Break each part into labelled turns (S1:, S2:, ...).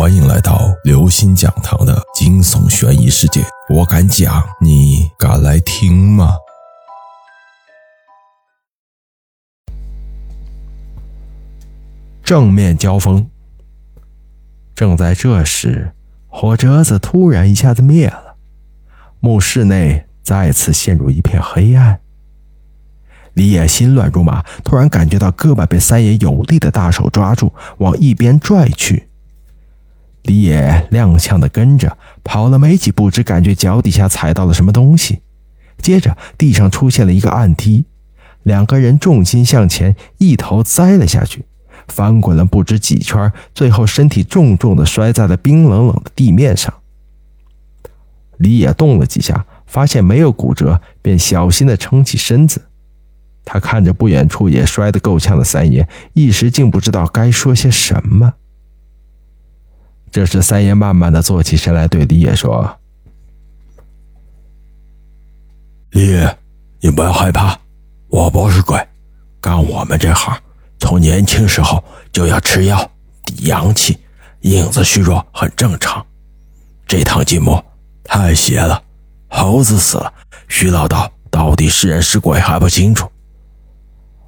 S1: 欢迎来到刘星讲堂的惊悚悬疑世界。我敢讲，你敢来听吗？
S2: 正面交锋。正在这时，火折子突然一下子灭了，墓室内再次陷入一片黑暗。李野心乱如麻，突然感觉到胳膊被三爷有力的大手抓住，往一边拽去。李野踉跄的跟着跑了没几步，只感觉脚底下踩到了什么东西，接着地上出现了一个暗梯，两个人重心向前，一头栽了下去。翻滚了不知几圈，最后身体重重的摔在了冰冷冷的地面上。李野动了几下，发现没有骨折，便小心的撑起身子。他看着不远处也摔得够呛的三爷，一时竟不知道该说些什么。这时，三爷慢慢的坐起身来，对李野说：“
S3: 李野，你不要害怕，我不是鬼，干我们这行。”从年轻时候就要吃药抵阳气，影子虚弱很正常。这趟进墓太邪了，猴子死了，徐老道到底是人是鬼还不清楚。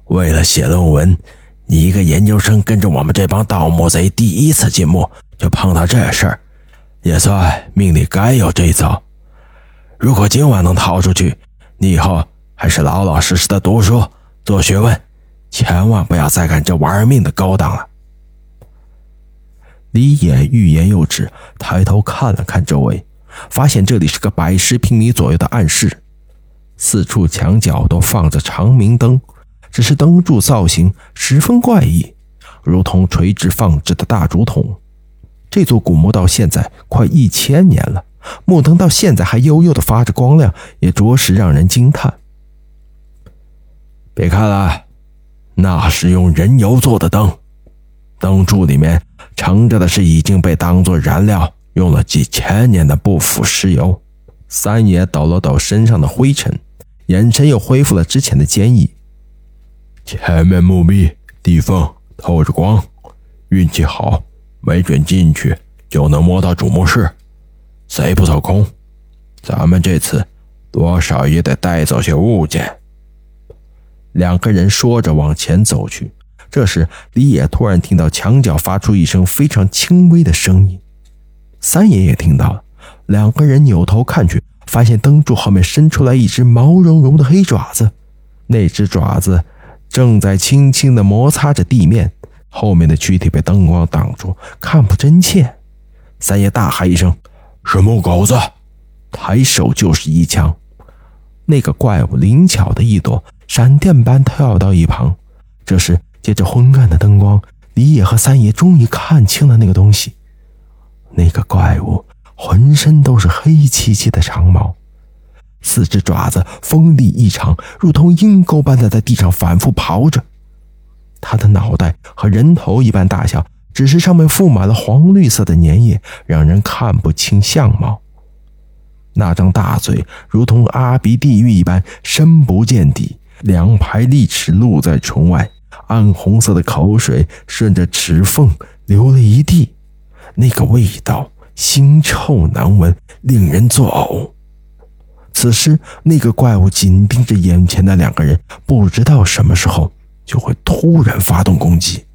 S3: 为了写论文，你一个研究生跟着我们这帮盗墓贼第一次进墓就碰到这事儿，也算命里该有这一遭。如果今晚能逃出去，你以后还是老老实实的读书做学问。千万不要再干这玩命的勾当了。
S2: 李野欲言又止，抬头看了看周围，发现这里是个百十平米左右的暗室，四处墙角都放着长明灯，只是灯柱造型十分怪异，如同垂直放置的大竹筒。这座古墓到现在快一千年了，木灯到现在还悠悠的发着光亮，也着实让人惊叹。
S3: 别看了。那是用人油做的灯，灯柱里面盛着的是已经被当做燃料用了几千年的不腐石油。
S2: 三爷抖了抖身上的灰尘，眼神又恢复了之前的坚毅。
S3: 前面墓壁地缝透着光，运气好，没准进去就能摸到主墓室。贼不走空，咱们这次多少也得带走些物件。
S2: 两个人说着往前走去，这时李野突然听到墙角发出一声非常轻微的声音，三爷也听到了。两个人扭头看去，发现灯柱后面伸出来一只毛茸茸的黑爪子，那只爪子正在轻轻地摩擦着地面，后面的躯体被灯光挡住，看不真切。三爷大喊一声：“
S3: 是木狗子！”
S2: 抬手就是一枪，那个怪物灵巧的一躲。闪电般跳到一旁，这时借着昏暗的灯光，李野和三爷终于看清了那个东西。那个怪物浑身都是黑漆漆的长毛，四只爪子锋利异常，如同鹰钩般的在地上反复刨着。他的脑袋和人头一般大小，只是上面覆满了黄绿色的粘液，让人看不清相貌。那张大嘴如同阿鼻地狱一般深不见底。两排利齿露在唇外，暗红色的口水顺着齿缝流了一地，那个味道腥臭难闻，令人作呕。此时，那个怪物紧盯着眼前的两个人，不知道什么时候就会突然发动攻击。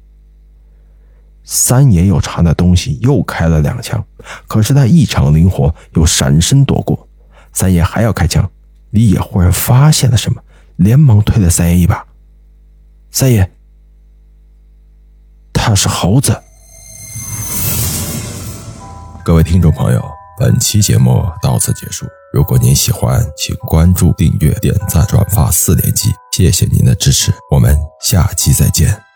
S2: 三爷又查那东西又开了两枪，可是他异常灵活，又闪身躲过。三爷还要开枪，李野忽然发现了什么。连忙推了三爷一把。三爷，他是猴子。
S1: 各位听众朋友，本期节目到此结束。如果您喜欢，请关注、订阅、点赞、转发四连击，谢谢您的支持。我们下期再见。